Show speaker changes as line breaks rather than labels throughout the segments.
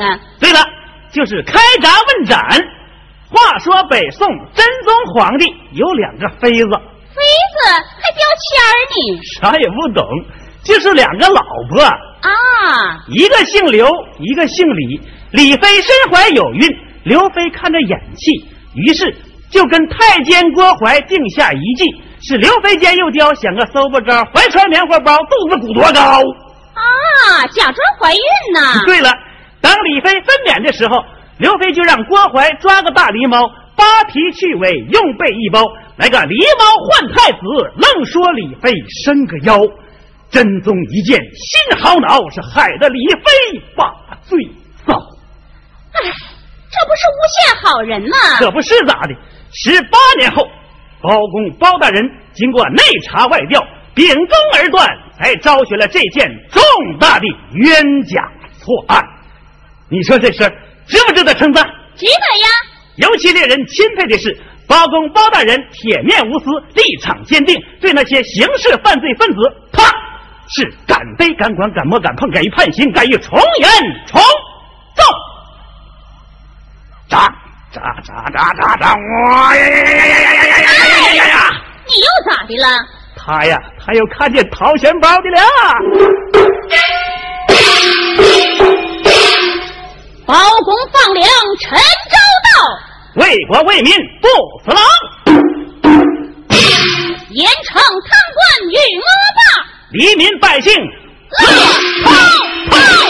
啊？对了，就是开闸问斩。话说北宋真宗皇帝有两个妃子，
妃子还标签儿呢
啥也不懂，就是两个老婆，
啊！
一个姓刘，一个姓李。李妃身怀有孕，刘妃看着眼气，于是就跟太监郭槐定下一计，是刘妃见幼雕想个搜不着，怀揣棉花包，肚子鼓多高。
啊，假装怀孕呢？
对了，当李妃分娩的时候，刘妃就让郭槐抓个大狸猫，扒皮去尾，用背一包，来个狸猫换太子，愣说李妃伸个腰。真宗一见心好恼，是害得李妃把罪遭。
哎，这不是诬陷好人吗？
可不是咋的？十八年后，包公包大人经过内查外调，秉公而断，才昭雪了这件重大的冤假错案。你说这事儿值不值得称赞？
值得呀！
尤其令人钦佩的是，包公包大人铁面无私，立场坚定，对那些刑事犯罪分子，他，是敢逮敢管敢摸敢碰，敢于判刑，敢于从严从重。扎扎扎扎扎扎！哇呀呀呀呀呀呀呀呀呀呀呀！
你又咋的了？
他呀，他又看见掏钱包的了。
包公放粮陈州到，
为国为民不死狼，
严惩贪官与恶霸，
黎民百姓
乐泡泡。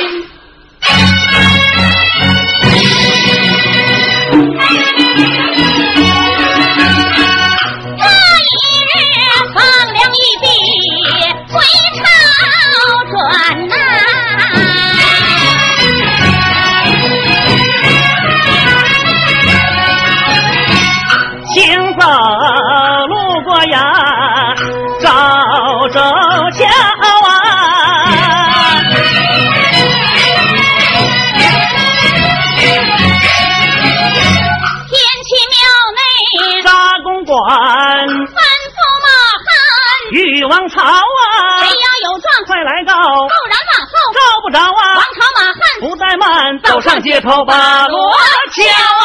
头把锣敲啊。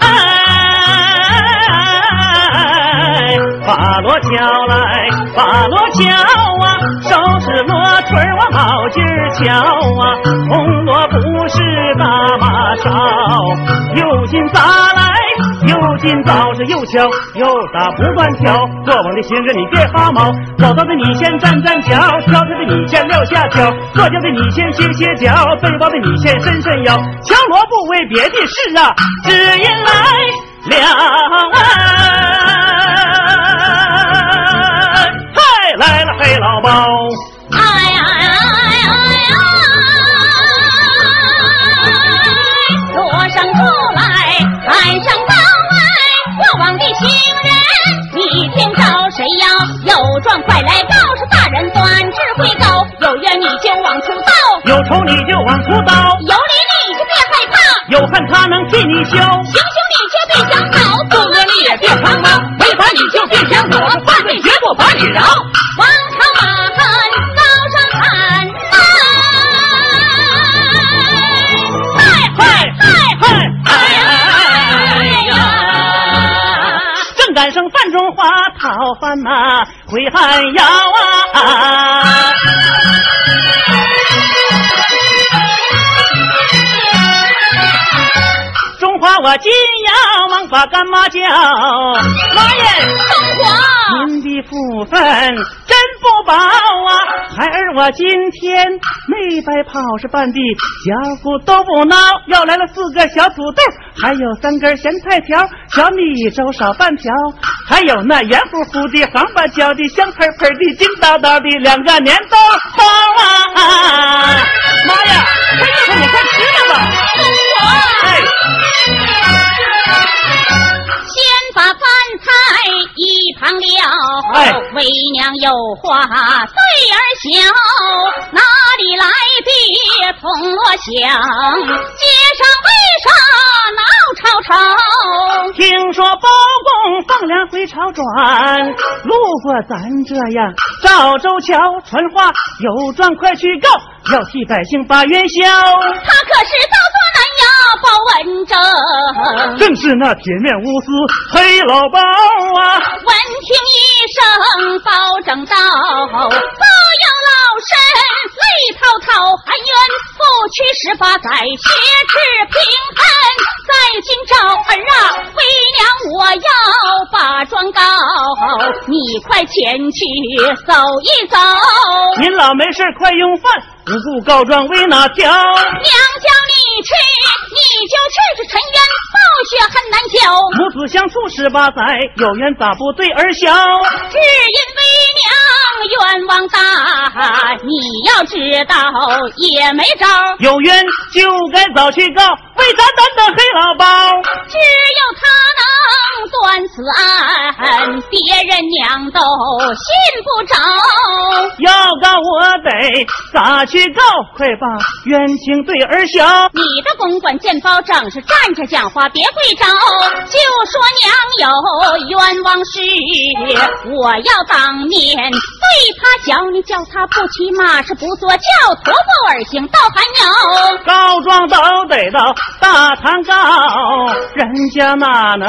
哎，把锣敲来，把锣敲啊，手持锣锤往铆劲儿敲啊，今早是又敲又打不断敲，过往的行人你别发毛，走到的你先站站脚，跳跳的你先撂下脚，坐轿的你先歇歇脚，背包的你先伸伸腰，敲锣不为别的事啊，只因来了啊。嗨，来了黑老包，
状快来告诉大人，端智慧高，有冤你就往出道，
有仇你就往出刀，
有理你就别害怕，
有恨他能替你消。
行凶你却别想跑，不恶你也别藏猫，违法你就别想躲，犯罪绝不把你饶。
正赶上范中华讨饭呐，回汉窑啊！中华我今要忙把干妈叫，妈耶！
中华，
您的福分真不饱啊，孩儿我今天没白跑，是半地小虎都不孬。又来了四个小土豆，还有三根咸菜条，小米粥少半条，还有那圆乎乎的黄瓜椒的香喷喷的金叨叨的两个年豆包啊！妈呀，快一会儿你快吃了吧！哎。
先把饭一旁了，为娘有话对儿小，哪里来的铜锣响？街上为啥闹吵吵？
听说包公放粮回朝转，路过咱这样赵州桥，传话有状快去告，要替百姓把冤消。
他可是到做南衙报文正，
正是那铁面无私黑老包啊！
闻听一声包正道，包有老身泪滔滔，含冤不屈十八载，血耻平恨在今朝儿啊！为娘我要把状告，你快前去走一走。
您老没事快用饭，不顾告状为哪条？娘
叫你去，你就去，这陈冤报雪恨难消。
母子相处十八载，有缘咋不对儿消？
只因为娘冤枉大，你要知道也没招。
有冤就该早去告，为咱担的黑老包。
只有他能断此案，别人娘都信不着。
要告我得咋去告？快把冤情对儿消。
你的公馆见包正是站着讲话，别跪着。就说娘有冤枉事，我要当面对他叫你叫他不骑马，是不坐轿，徒步而行到寒窑。
告状都得到大堂告，人家哪能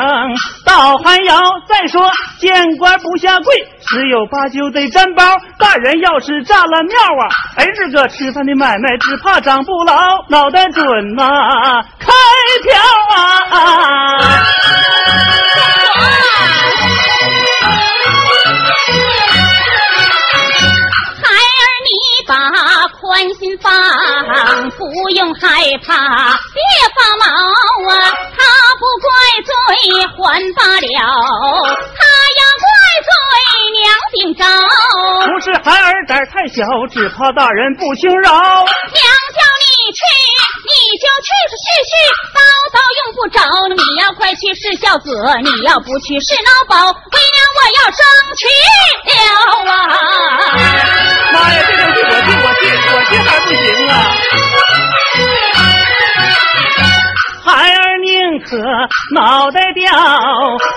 到寒窑？再说见官不下跪，十有八九得占包。大人要是占了庙啊，儿子个吃饭的买卖只怕长不牢，脑袋准呐，开瓢啊！
孩儿，你把宽心放，不用害怕，别发毛啊！他不怪罪还罢了，他要怪罪娘顶招。
不是孩儿胆太小，只怕大人不轻饶。
娘叫你去，你就去，是絮絮叨叨用不着。你要快去是孝子，你要不去是孬宝。为娘我要争取了啊！
妈呀，这东西我去，我去，我去还不行啊！孩儿宁可脑袋掉，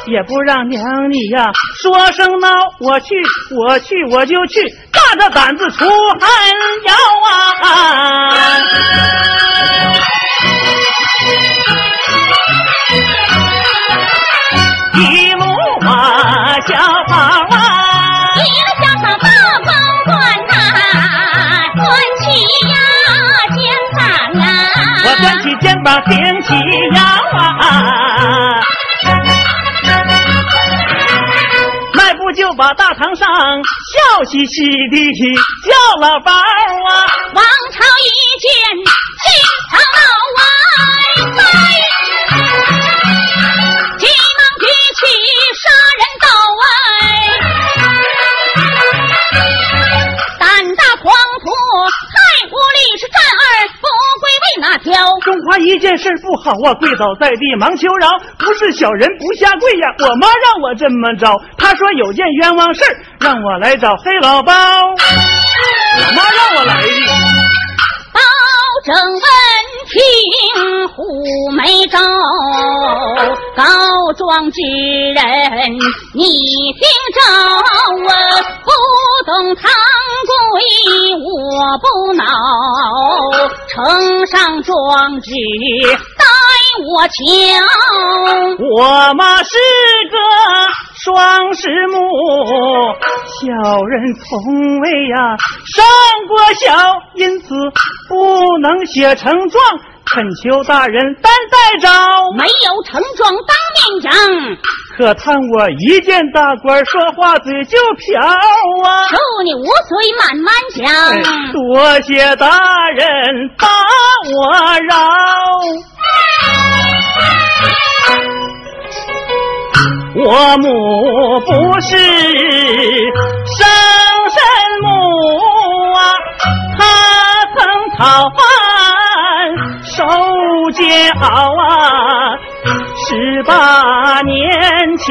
也不让娘你呀说声孬。我去，我去，我就去，大着胆子出寒窑啊！一路马小跑啊！
一路小草到公馆呐，端起呀肩膀啊，
我端起肩膀把大堂上笑嘻嘻的叫老包啊，
王朝一见心头
啊。好啊，跪倒在地忙求饶，不是小人不下跪呀，我妈让我这么着，她说有件冤枉事让我来找黑老包，我妈让我来的。
包拯问听虎眉招，告状之人你听着啊，不懂堂规我不恼，呈上状纸带我求。
我妈是个双十母，小人从未呀上过小，因此不能写成状。恳求大人担待着，
没有成状当面讲，
可叹我一见大官说话嘴就瓢啊！
求你无罪慢慢讲。
多谢大人把我饶。我母不是生身母啊，她曾讨饭受煎熬啊，十八年前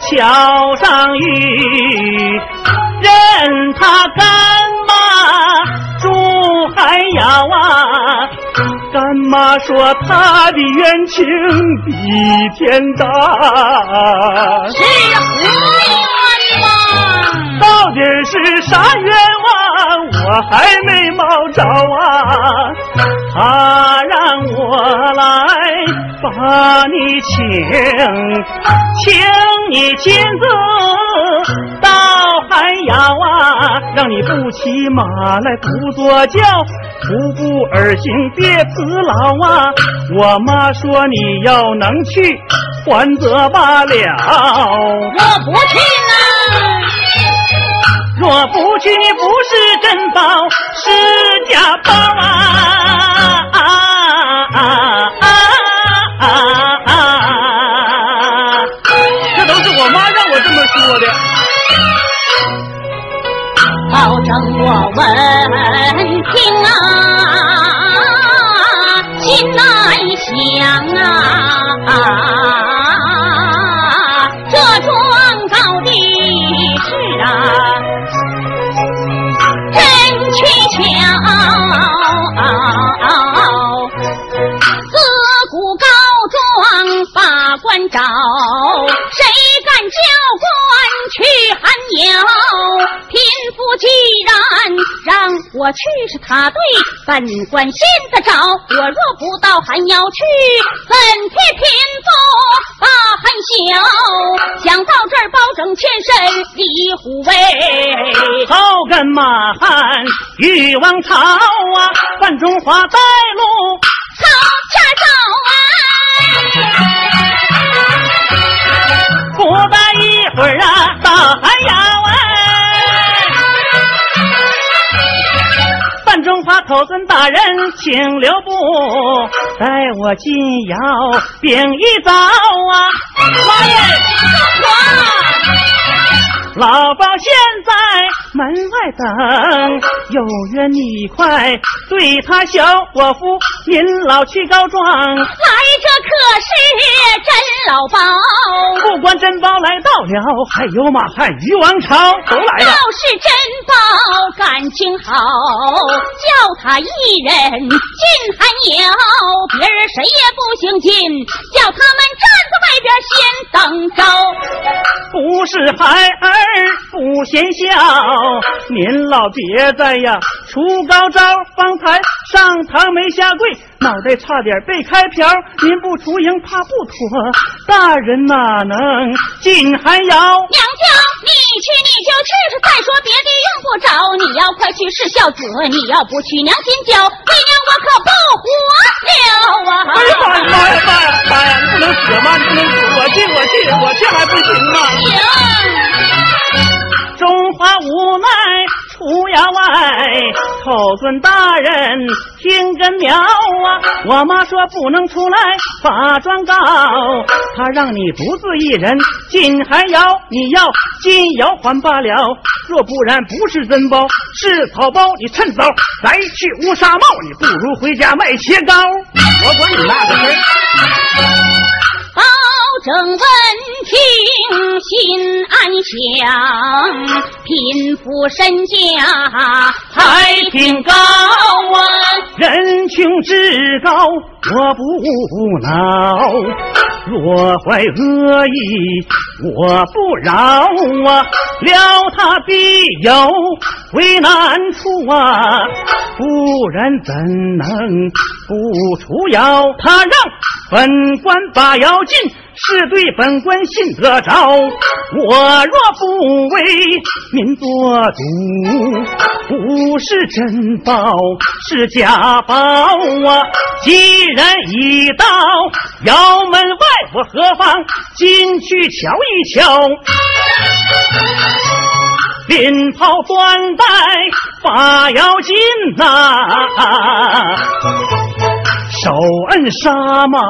桥上遇，任他干妈住海窑啊。干妈说她的冤情比天大，
是何冤枉？
到底是啥冤枉？我还没冒着啊！他让我来把你请，请你亲自你不骑马来不坐轿。徒步而行，别辞劳啊！我妈说你要能去，还则罢了。
我不去呢。
若不去，你不是珍宝，是假宝啊！啊啊啊啊正我闻听啊心难想啊这状告的
事啊真蹊跷自古告状把官找谁敢叫官去寒窑我去是他对，本官先得找。我若不到还要去，怎替贫妇把汉休？想到这儿，包拯欠身李虎威，
好跟马汉欲王朝啊，范中华带路
朝前走
啊，不大一会儿啊，口尊大人，请留步，待我进窑禀一遭啊！
妈耶，中华！
老包现在门外等，有缘你快对他小我夫，您老去告状。来，
这可是真老包。
不管真包来到了，还有马汉于王朝都来了。
要是真包感情好，叫他一人进寒窑，别人谁也不行进，叫他们站在外边先等着。
不是孩儿。儿不嫌小，您老别在呀！出高招，方才上堂没下跪，脑袋差点被开瓢。您不出营怕不妥，大人哪能进寒窑？娘
家，去你就去，再说别的用不着。你要快去是孝子，你要不去娘心焦，为娘我可不活了啊！
哎呀妈呀妈呀妈呀妈呀！你不能死吗？你不能死！我去我去我去还不行吗？
行。
中华无奈出窑外，寇尊大人听根苗啊！我妈说不能出来发状告，她让你独自一人进寒窑，你要进窑还罢了，若不然不是真包是草包，你趁早来去乌纱帽，你不如回家卖切糕。我管你那个事。
正闻听心安详，贫富身家
还挺高啊，人穷志高我不恼，若怀恶意我不饶啊，了他必有为难处啊，不然怎能不出妖？他让本官把窑进。是对本官信得着。我若不为民做主，不是真宝是假宝啊！既然已到窑门外，我何妨进去瞧一瞧？鞭炮断带把腰紧呐，手摁纱帽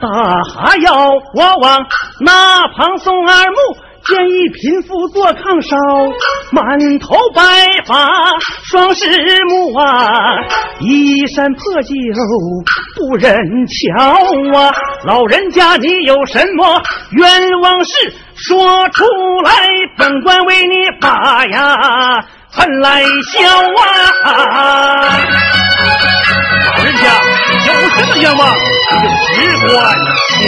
打哈腰，我往那旁送二目。见一贫妇坐炕烧，满头白发双狮目啊，衣衫破旧不忍瞧啊。老人家，你有什么冤枉事说出来，本官为你把呀恨来消啊。老人家有什么冤枉，就只管讲。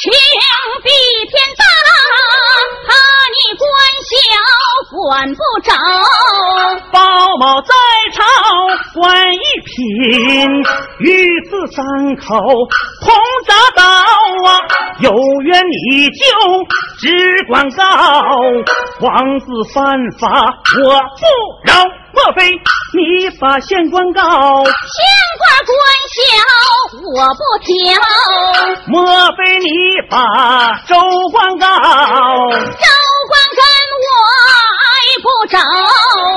情比天大，怕你官小管不着。
包某在朝官一品，与子三口同铡刀啊！有冤你就只管告，王子犯法我不饶。莫非你把县官告？县
官官小我不挑。
莫非你把州官告？州
官跟我挨不着。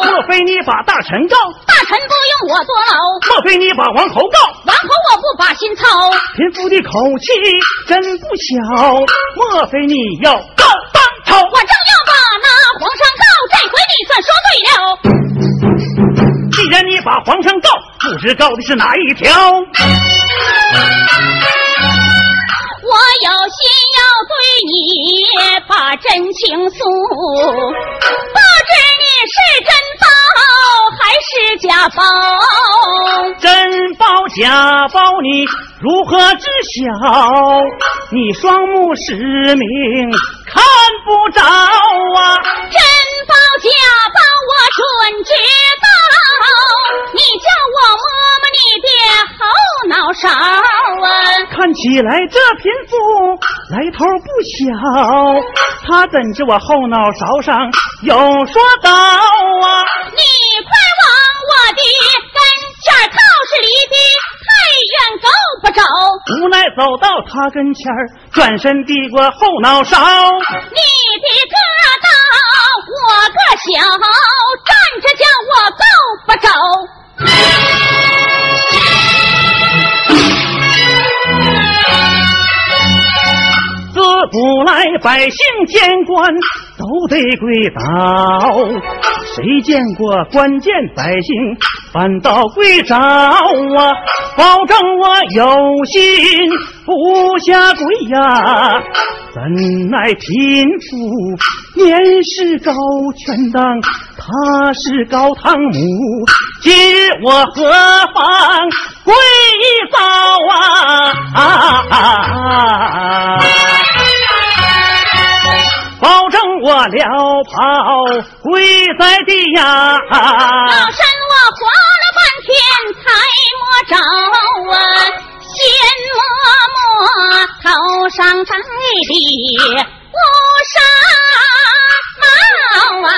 莫非你把大臣告？
大臣不用我坐牢。
莫非你把王侯告？
王侯我不把心操。
贫妇的口气真不小。莫非你要告当朝？
我正要把那皇上告，这回你算说对了。
既然你把皇上告，不知告的是哪一条？我
有心要对你把真情诉，不知你是真宝还是假宝？
真宝假宝你如何知晓？你双目失明看不着啊！
真宝假宝我准知道。你叫我摸摸你的后脑勺啊！
看起来这贫妇来头不小，他怎知我后脑勺上有说道啊？
你快往我的跟前靠，是离得太远够不着。
无奈走到他跟前转身递过后脑勺。
你的个大，我个小，站着叫我够不着。
不来百姓见官都得跪倒，谁见过官见百姓反倒跪着啊？保证我有心不下跪呀！怎奈贫妇年事高，权当他是高堂母，今日我何妨跪倒啊？保证我了跑跪在地呀！
老身我活了半天才摸着啊，先摸摸头上戴的乌纱帽啊。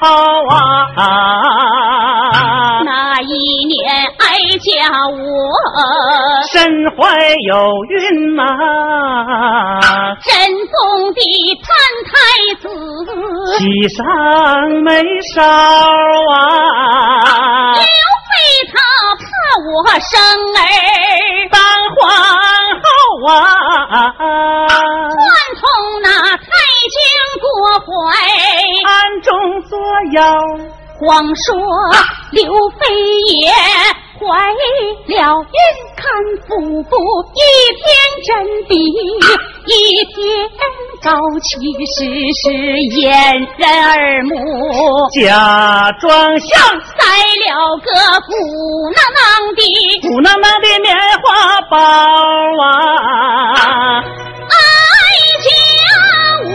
啊！那一年哀家我
身怀有孕呐、
真宗的潘太子，
喜上眉梢啊！
刘备他怕我生儿，
当皇后啊！
贯通那太监过怀。
暗中作妖，
光说刘飞也怀了孕，看腹部一片真比一天高，其实是掩人耳目，
假装像
塞了个鼓囊囊的
鼓囊囊的棉花包啊！
哀家我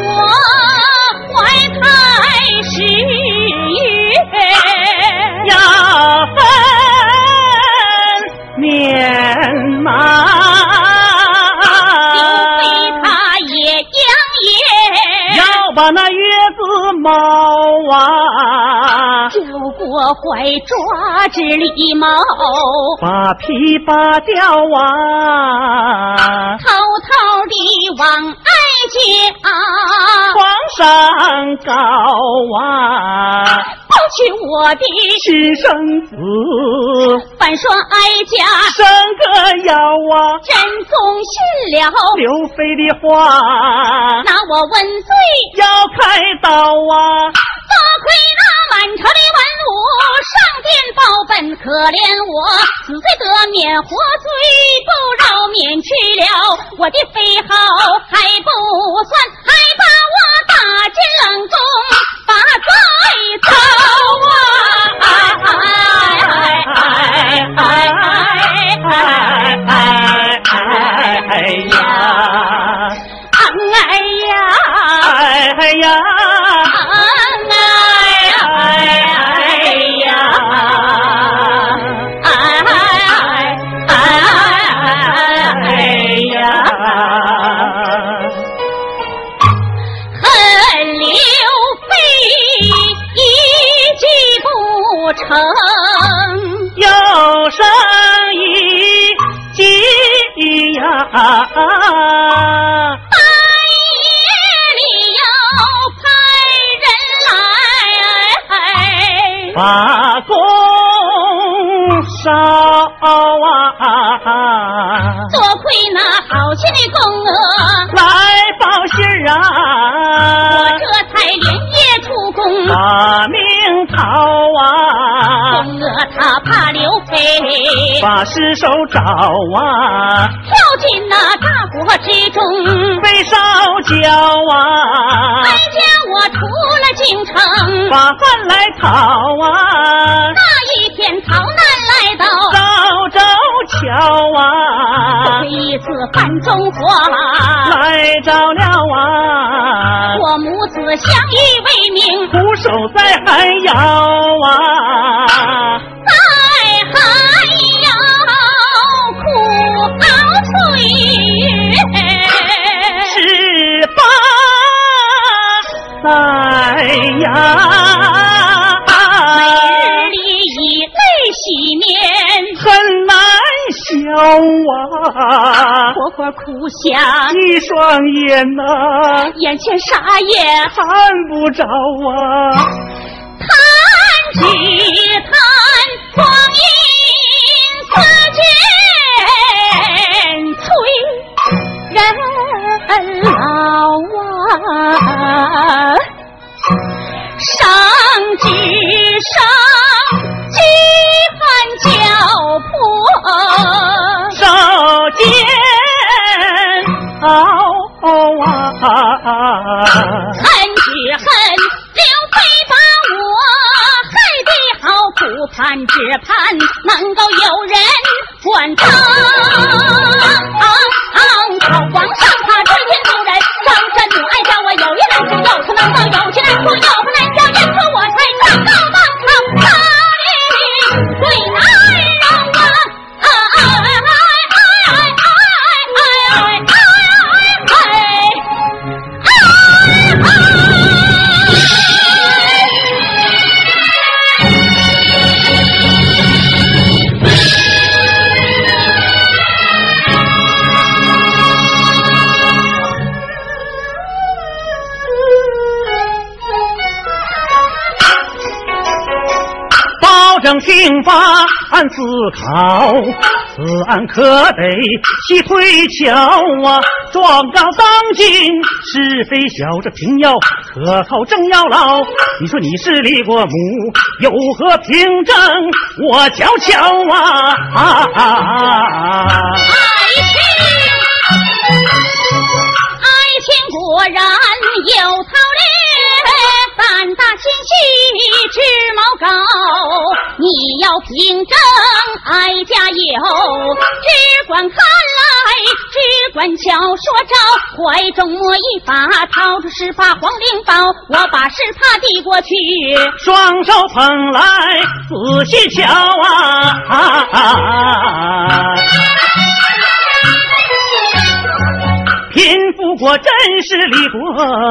怀抓之礼貌，
把皮扒掉啊，
偷偷地往哀家
皇上告啊，
抱去我的，
亲生子。
反说哀家。
生个妖啊，
真宗信了，
刘飞的话。
拿我问罪，
要开刀啊，
多亏那满朝的文武上殿报本，可怜我死罪得免，活罪不饶，免去了我的妃号还不算，还把我打进冷宫，把罪遭啊！
呀，
半夜里又派人来，
把弓烧啊，
多亏那好心的公娥，
来报信儿
我
啊，
这才连夜出宫。
把命逃啊，
公娥她怕刘备
把尸首找啊，
火之中。
被烧焦啊。
哀，家我出了京城，
把饭来讨啊，
那一天逃难来到，
赵州桥啊。
这，一次范中火，
来着了啊，
我母子相依为命，
苦守在寒窑
每日里以泪洗面，
很难消啊，
活活哭想，
一双眼呐、
眼前啥也
看不着啊，
弹指弹，光阴似箭催人老啊。只盼能够有人管他。
正听法案思考，此案可得细推敲啊！状告当今是非小，这平要可靠正要牢。你说你是李国母，有何凭证？我瞧瞧啊！
爱情，爱情果然有。胆大心细智谋高，你要凭证哀家有，只管看来，只管瞧说招，怀中摸一把，掏出十发黄灵宝，我把十帕递过去，
双手捧来仔细瞧啊！贫富国真是李国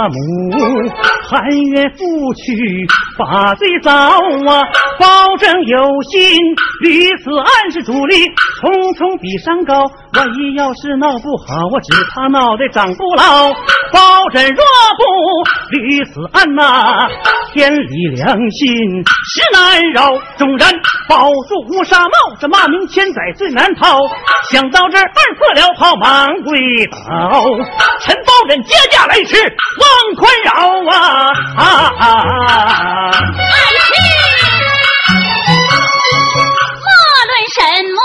母，含冤负屈把罪遭啊！保证有心，屡此案是主力，重重比山高。万一要是闹不好，我只怕脑袋长不牢。包拯若不屡此案呐，天理良心实难饶。纵然保住乌纱帽，这骂名千载最难逃。想到这儿，二色了袍忙跪倒。陈包拯接驾来迟，望宽饶啊！
爱卿，莫论什么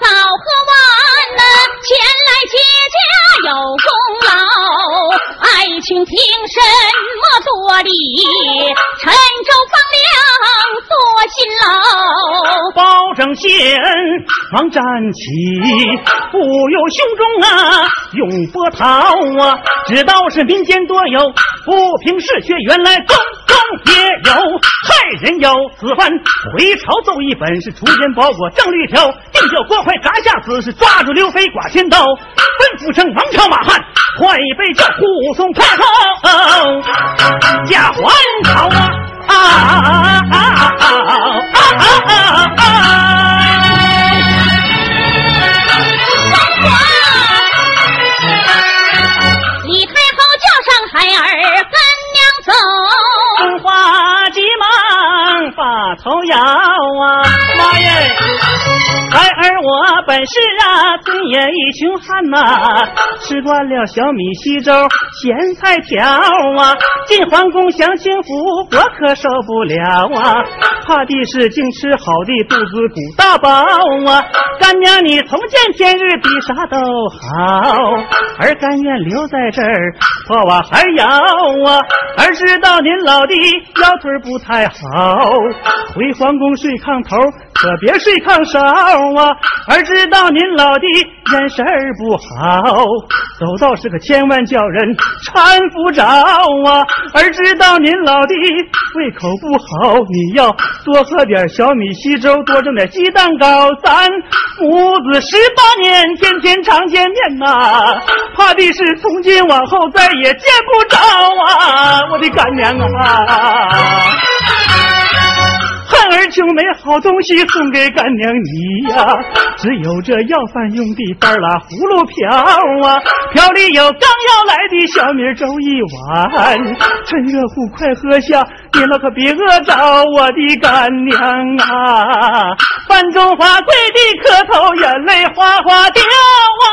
早和晚呐，前来接家有功劳。爱卿凭什么多礼？陈州放粮多辛劳。
包拯谢恩忙站起，不由胸中啊涌波涛啊！知道是民间多有不平事，却原来宫中也有害人有此番回朝奏一本是出言包裹正律条，定叫郭槐砸下此事，抓住刘飞剐千刀，吩咐称王朝马汉，快被叫护送太后驾还朝啊！啊啊啊啊啊啊！
李太后叫上孩儿跟娘走。
春花急忙把头摇啊，妈耶！孩儿我本是啊，村野一穷汉呐、吃惯了小米稀粥、咸菜条啊，进皇宫享清福，我可受不了啊！怕的是净吃好的，肚子鼓大包啊！干娘你从见天日比啥都好，儿甘愿留在这儿，破瓦还摇啊！儿知道您老的腰腿不太好，回皇宫睡炕头，可别睡炕梢啊！儿知道您老的眼神不好，走道是可千万叫人搀扶着啊！儿知道您老的胃口不好，你要多喝点小米稀粥，多蒸点鸡蛋糕，咱母子十八年天天常见面呐、怕的是从今往后再也见不着啊！我的干娘啊！儿就没好东西送给干娘你呀、只有这要饭用的半拉葫芦瓢啊，瓢里有刚要来的小米粥一碗，趁热乎快喝下，你老可别饿着我的干娘啊！饭中华跪地磕头，眼泪哗哗掉啊！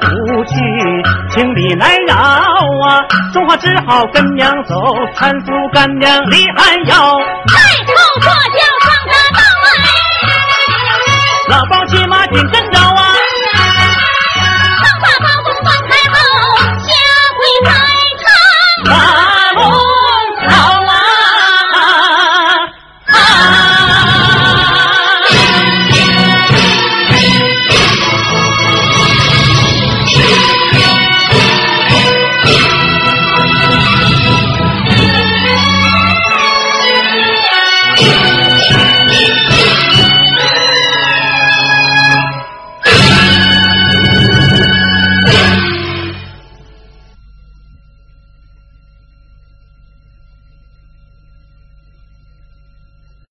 不
去，情理难饶啊！中华只好跟娘走，搀扶干娘离寒窑。
太后坐轿上大道
哎，老包骑马紧跟着